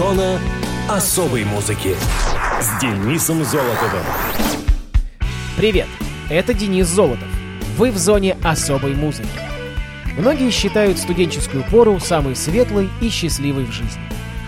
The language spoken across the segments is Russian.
Зона особой музыки с Денисом Золотовым. Привет, это Денис Золотов. Вы в зоне особой музыки. Многие считают студенческую пору самой светлой и счастливой в жизни.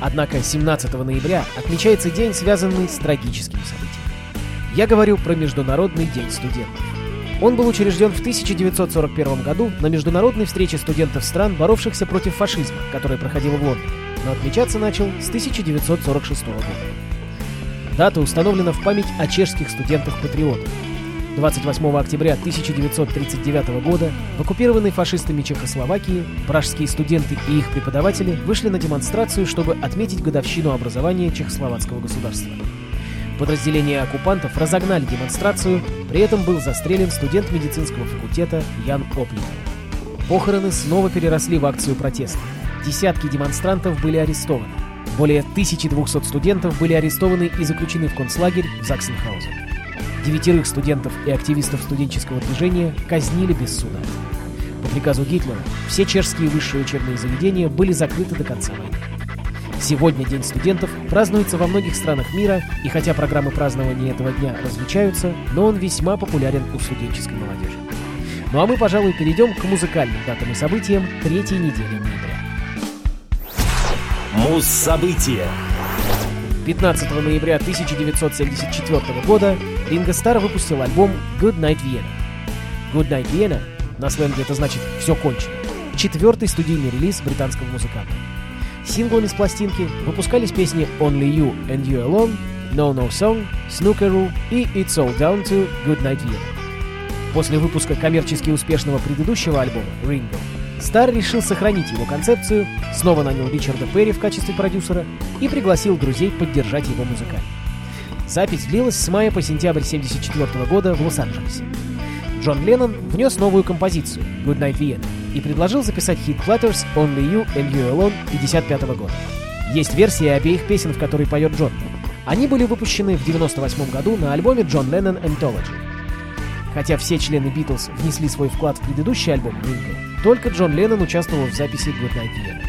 Однако 17 ноября отмечается день, связанный с трагическими событиями. Я говорю про Международный день студентов. Он был учрежден в 1941 году на международной встрече студентов стран, боровшихся против фашизма, которая проходила в Лондоне, но отмечаться начал с 1946 года. Дата установлена в память о чешских студентах-патриотах. 28 октября 1939 года в оккупированной фашистами Чехословакии пражские студенты и их преподаватели вышли на демонстрацию, чтобы отметить годовщину образования чехословацкого государства. Подразделения оккупантов разогнали демонстрацию, при этом был застрелен студент медицинского факультета Ян Оплин. Похороны снова переросли в акцию протеста. Десятки демонстрантов были арестованы. Более 1200 студентов были арестованы и заключены в концлагерь в Заксенхаузе. Девятерых студентов и активистов студенческого движения казнили без суда. По приказу Гитлера все чешские высшие учебные заведения были закрыты до конца войны. Сегодня День студентов празднуется во многих странах мира, и хотя программы празднования этого дня различаются, но он весьма популярен у студенческой молодежи. Ну а мы, пожалуй, перейдем к музыкальным датам и событиям третьей недели ноября. Муз-события 15 ноября 1974 года Ринго Стар выпустил альбом Good Night Vienna. Good Night Vienna, на сленге это значит «все кончено», четвертый студийный релиз британского музыканта. Синглами с пластинки выпускались песни Only You and You Alone, No No Song, Snookeroo и It's All Down to Good Night Vienna. После выпуска коммерчески успешного предыдущего альбома Ringo, Стар решил сохранить его концепцию, снова нанял Ричарда Перри в качестве продюсера и пригласил друзей поддержать его музыкально. Запись длилась с мая по сентябрь 1974 года в Лос-Анджелесе. Джон Леннон внес новую композицию «Good Night Vienna» и предложил записать хит Platters «Only You and You Alone» 1955 года. Есть версии обеих песен, в которой поет Джон. Они были выпущены в 1998 году на альбоме John Lennon Anthology. Хотя все члены Битлз внесли свой вклад в предыдущий альбом Ringo, только Джон Леннон участвовал в записи Good Night Vienna.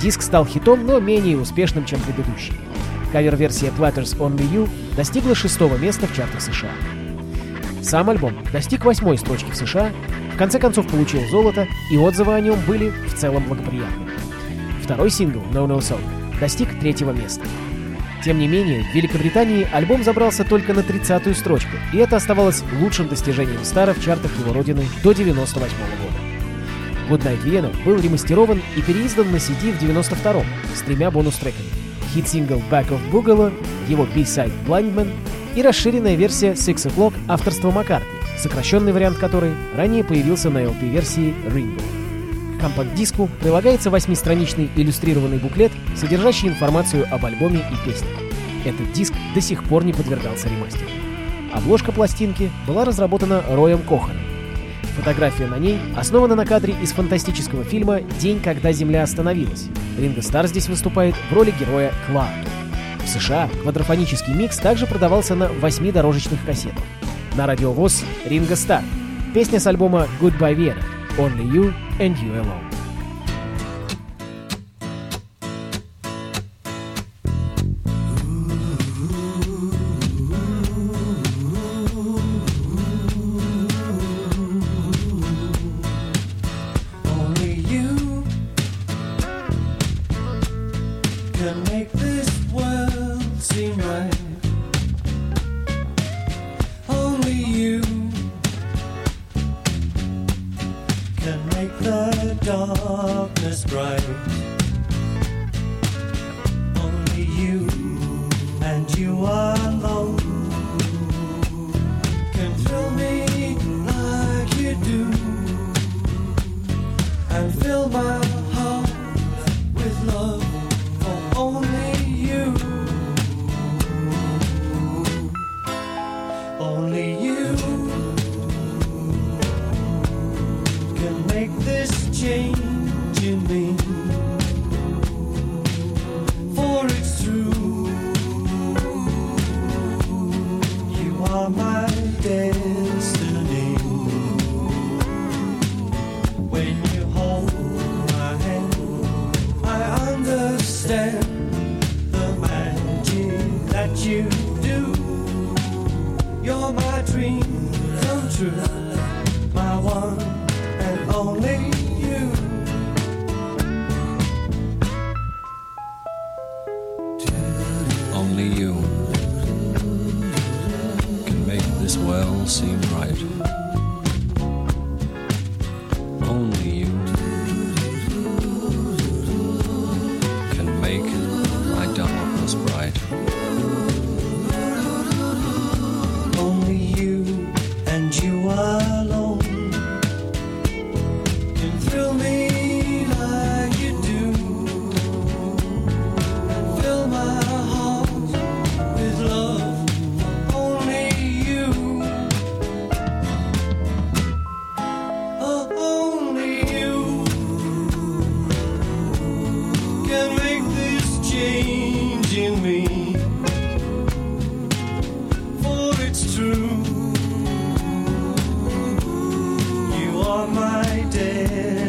Диск стал хитом, но менее успешным, чем предыдущий. Кавер-версия Platters Only You достигла шестого места в чартах США. Сам альбом достиг восьмой строчки в США, в конце концов получил золото, и отзывы о нем были в целом благоприятны. Второй сингл No No Song достиг третьего места. Тем не менее, в Великобритании альбом забрался только на 30-ю строчку, и это оставалось лучшим достижением Стара в чартах его родины до 98 года. Goodnight Vienna был ремастерован и переиздан на CD в 92-м с тремя бонус-треками. Хит-сингл Back Off Boogaloo, его B-side Blindman и расширенная версия Six O'Clock авторства Маккартни, сокращенный вариант которой ранее появился на LP-версии Ringo. К компакт-диску прилагается восьмистраничный иллюстрированный буклет, содержащий информацию об альбоме и песнях. Этот диск до сих пор не подвергался ремастеру. Обложка пластинки была разработана Роем Коханом, Фотография на ней основана на кадре из фантастического фильма «День, когда Земля остановилась». Ринго Стар здесь выступает в роли героя Клауд. В США квадрофонический микс также продавался на восьмидорожечных кассетах. На радиовоз Ринго Стар. Песня с альбома Goodbye Vienna. Only You and You Alone. the darkness bright.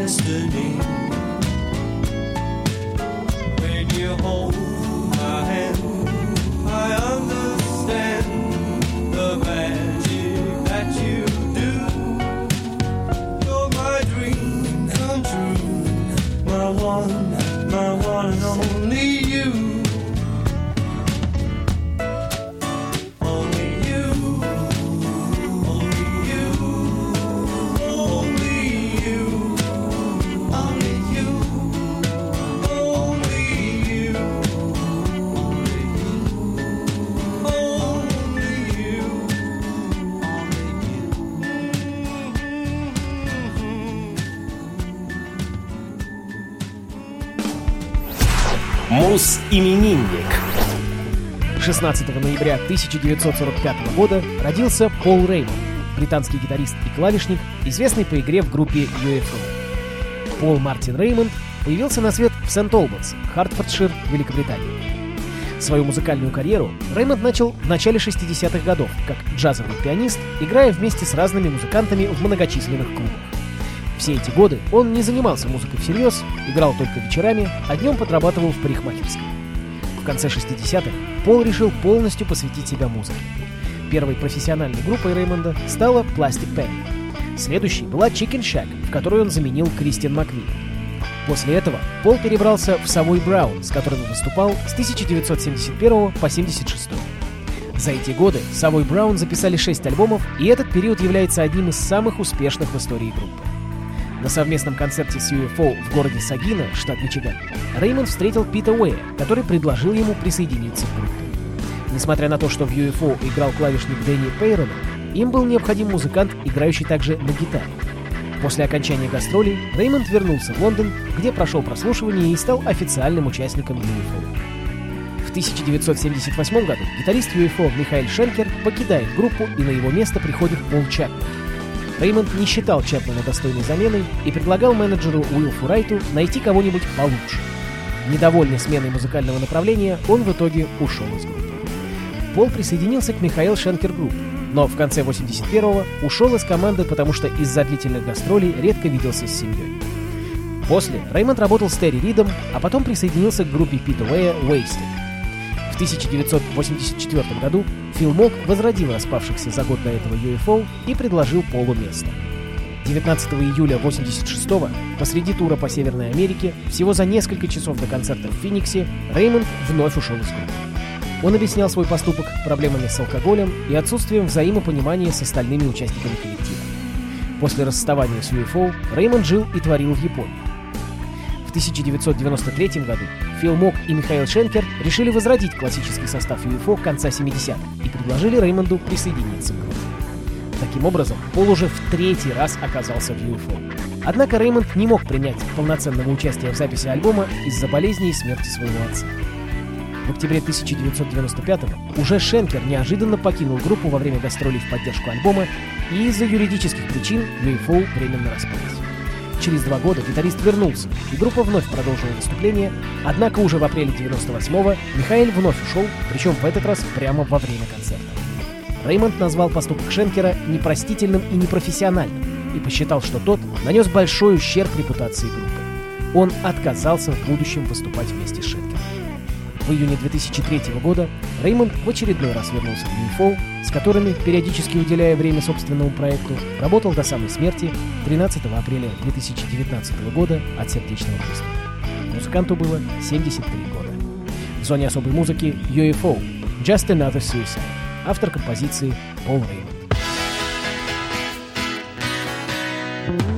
Destiny. Мус-именинник. 16 ноября 1945 года родился Пол Реймонд, британский гитарист и клавишник, известный по игре в группе UFO. Пол Мартин Реймонд появился на свет в Сент-Олбанс, Хартфордшир, Великобритания. Свою музыкальную карьеру Реймонд начал в начале 60-х годов как джазовый пианист, играя вместе с разными музыкантами в многочисленных клубах. Все эти годы он не занимался музыкой всерьез, играл только вечерами, а днем подрабатывал в парикмахерской. В конце 60-х Пол решил полностью посвятить себя музыке. Первой профессиональной группой Реймонда стала Plastic Panic. Следующей была Chicken Shack, в которой он заменил Кристиан Маквин. После этого Пол перебрался в Savoy Brown, с которым выступал с 1971 по 76. За эти годы Savoy Brown записали 6 альбомов, и этот период является одним из самых успешных в истории группы. На совместном концерте с UFO в городе Сагина, штат Мичиган, Реймонд встретил Пита Уэя, который предложил ему присоединиться к группе. Несмотря на то, что в UFO играл клавишник Дэнни Пейрона, им был необходим музыкант, играющий также на гитаре. После окончания гастролей Реймонд вернулся в Лондон, где прошел прослушивание и стал официальным участником UFO. В 1978 году гитарист UFO Михаил Шенкер покидает группу, и на его место приходит Пол Чапман. Реймонд не считал Чапмана достойной заменой и предлагал менеджеру Уилфу Райту найти кого-нибудь получше. Недовольный сменой музыкального направления, он в итоге ушел из группы. Пол присоединился к Michael Schenker Group, но в конце 81-го ушел из команды, потому что из-за длительных гастролей редко виделся с семьей. После Реймонд работал с Терри Ридом, а потом присоединился к группе Пита Уэя Waysted. В 1984 году Фил Мок возродил распавшихся за год до этого UFO и предложил Полу место. 19 июля 86-го, посреди тура по Северной Америке, всего за несколько часов до концерта в Финиксе, Реймонд вновь ушел из группы. Он объяснял свой поступок проблемами с алкоголем и отсутствием взаимопонимания с остальными участниками коллектива. После расставания с UFO Реймонд жил и творил в Японии. В 1993 году Фил Мок и Михаил Шенкер решили возродить классический состав UFO конца 70-х и предложили Реймонду присоединиться к группе. Таким образом, Пол уже в третий раз оказался в UFO. Однако Реймонд не мог принять полноценного участия в записи альбома из-за болезни и смерти своего отца. В октябре 1995-го уже Шенкер неожиданно покинул группу во время гастролей в поддержку альбома, и из-за юридических причин UFO временно распалась. Через два года гитарист вернулся, и группа вновь продолжила выступление, однако уже в апреле 98-го Михаил вновь ушел, причем в этот раз прямо во время концерта. Реймонд назвал поступок Шенкера непростительным и непрофессиональным и посчитал, что тот нанес большой ущерб репутации группы. Он отказался в будущем выступать вместе с Шенкером. В июне 2003 года Реймонд в очередной раз вернулся в UFO, с которыми, периодически уделяя время собственному проекту, работал до самой смерти 13 апреля 2019 года от сердечного приступа. Музыканту было 73 года. В зоне особой музыки UFO – Just Another Suicide, автор композиции Пол Реймонд. thank you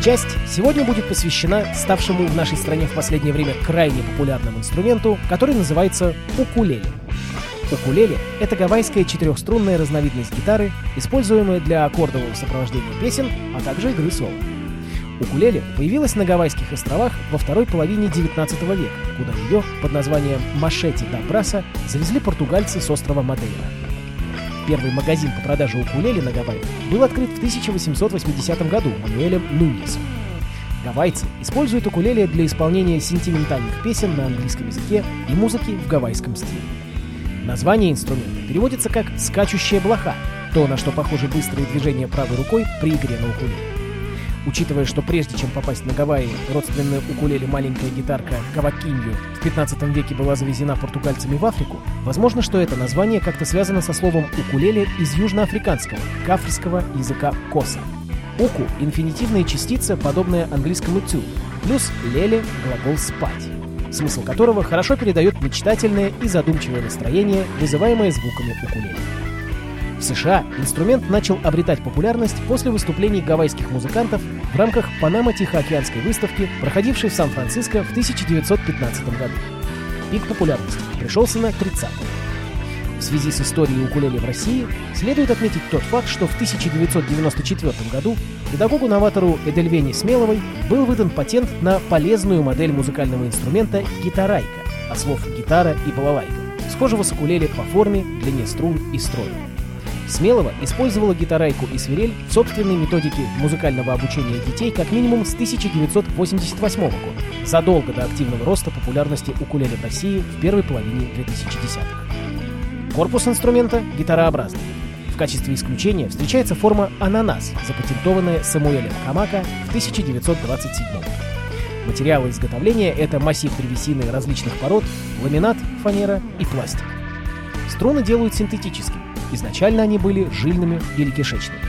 Матчасть сегодня будет посвящена ставшему в нашей стране в последнее время крайне популярному инструменту, который называется укулеле. Укулеле — это гавайская четырехструнная разновидность гитары, используемая для аккордового сопровождения песен, а также игры соло. Укулеле появилась на Гавайских островах во второй половине 19 века, куда ее под названием Машети да Браса завезли португальцы с острова Мадейра. Первый магазин по продаже укулеле на Гавайях был открыт в 1880 году Мануэлем Нуньесом. Гавайцы используют укулеле для исполнения сентиментальных песен на английском языке и музыки в гавайском стиле. Название инструмента переводится как «скачущая блоха», то, на что похожи быстрые движения правой рукой при игре на укулеле. Учитывая, что прежде чем попасть на Гавайи, родственная укулеле маленькая гитарка кавакинью в 15 веке была завезена португальцами в Африку, возможно, что это название как-то связано со словом укулеле из южноафриканского, кафрского языка коса. Уку – инфинитивная частица, подобная английскому to, плюс леле – глагол «спать», смысл которого хорошо передает мечтательное и задумчивое настроение, вызываемое звуками укулеле. В США инструмент начал обретать популярность после выступлений гавайских музыкантов в рамках Панама-Тихоокеанской выставки, проходившей в Сан-Франциско в 1915 году. Пик популярности пришелся на 30 В связи с историей укулеле в России следует отметить тот факт, что в 1994 году педагогу-новатору Эдельвене Смеловой был выдан патент на полезную модель музыкального инструмента гитарайка, от слов гитара и балалайка, схожего с укулеле по форме, длине струн и строю. Смелова использовала гитарайку и свирель в собственной методике музыкального обучения детей как минимум с 1988 года, задолго до активного роста популярности укулеле в России в первой половине 2010-х. Корпус инструмента гитарообразный. В качестве исключения встречается форма ананас, запатентованная Самуэлем Камака в 1927 Материалы изготовления — это массив древесины различных пород, ламинат, фанера и пластик. Струны делают синтетическими, Изначально они были жильными или кишечными.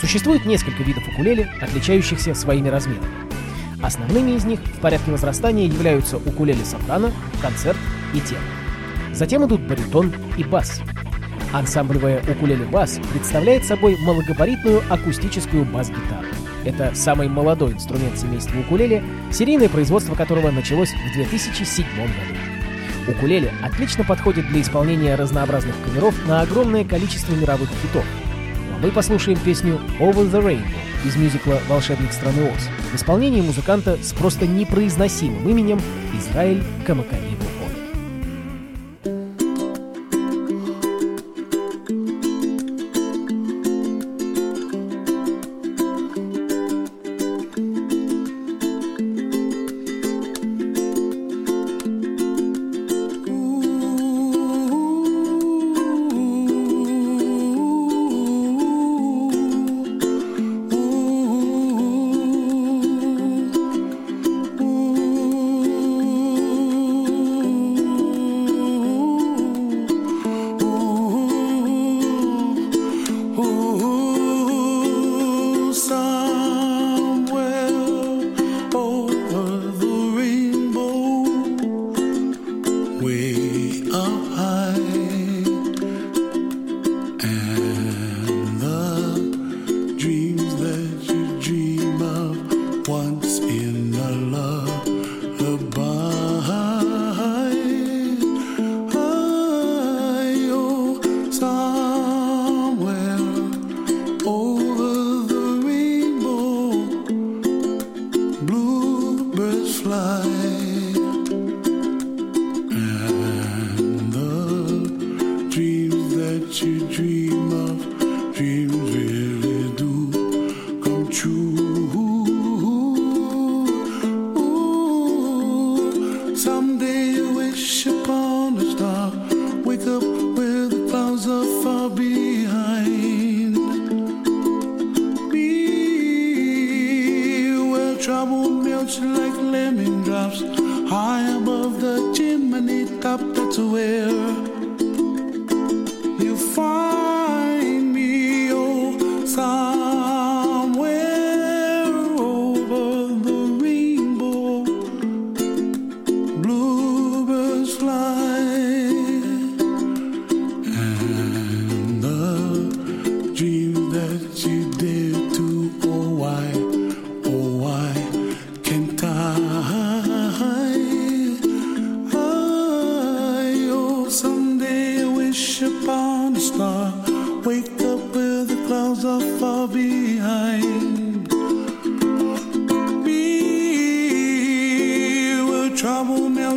Существует несколько видов укулеле, отличающихся своими размерами. Основными из них в порядке возрастания являются укулеле сопрано, концерт и тенор. Затем идут баритон и бас. Ансамблевая укулеле бас представляет собой малогабаритную акустическую бас-гитару. Это самый молодой инструмент семейства укулеле, серийное производство которого началось в 2007 году. Укулеле отлично подходит для исполнения разнообразных каверов на огромное количество мировых хитов. А мы послушаем песню «Over the Rainbow» из мюзикла «Волшебник страны Оз» в исполнении музыканта с просто непроизносимым именем Израиль Камакавиву. High above the chimney top. That's where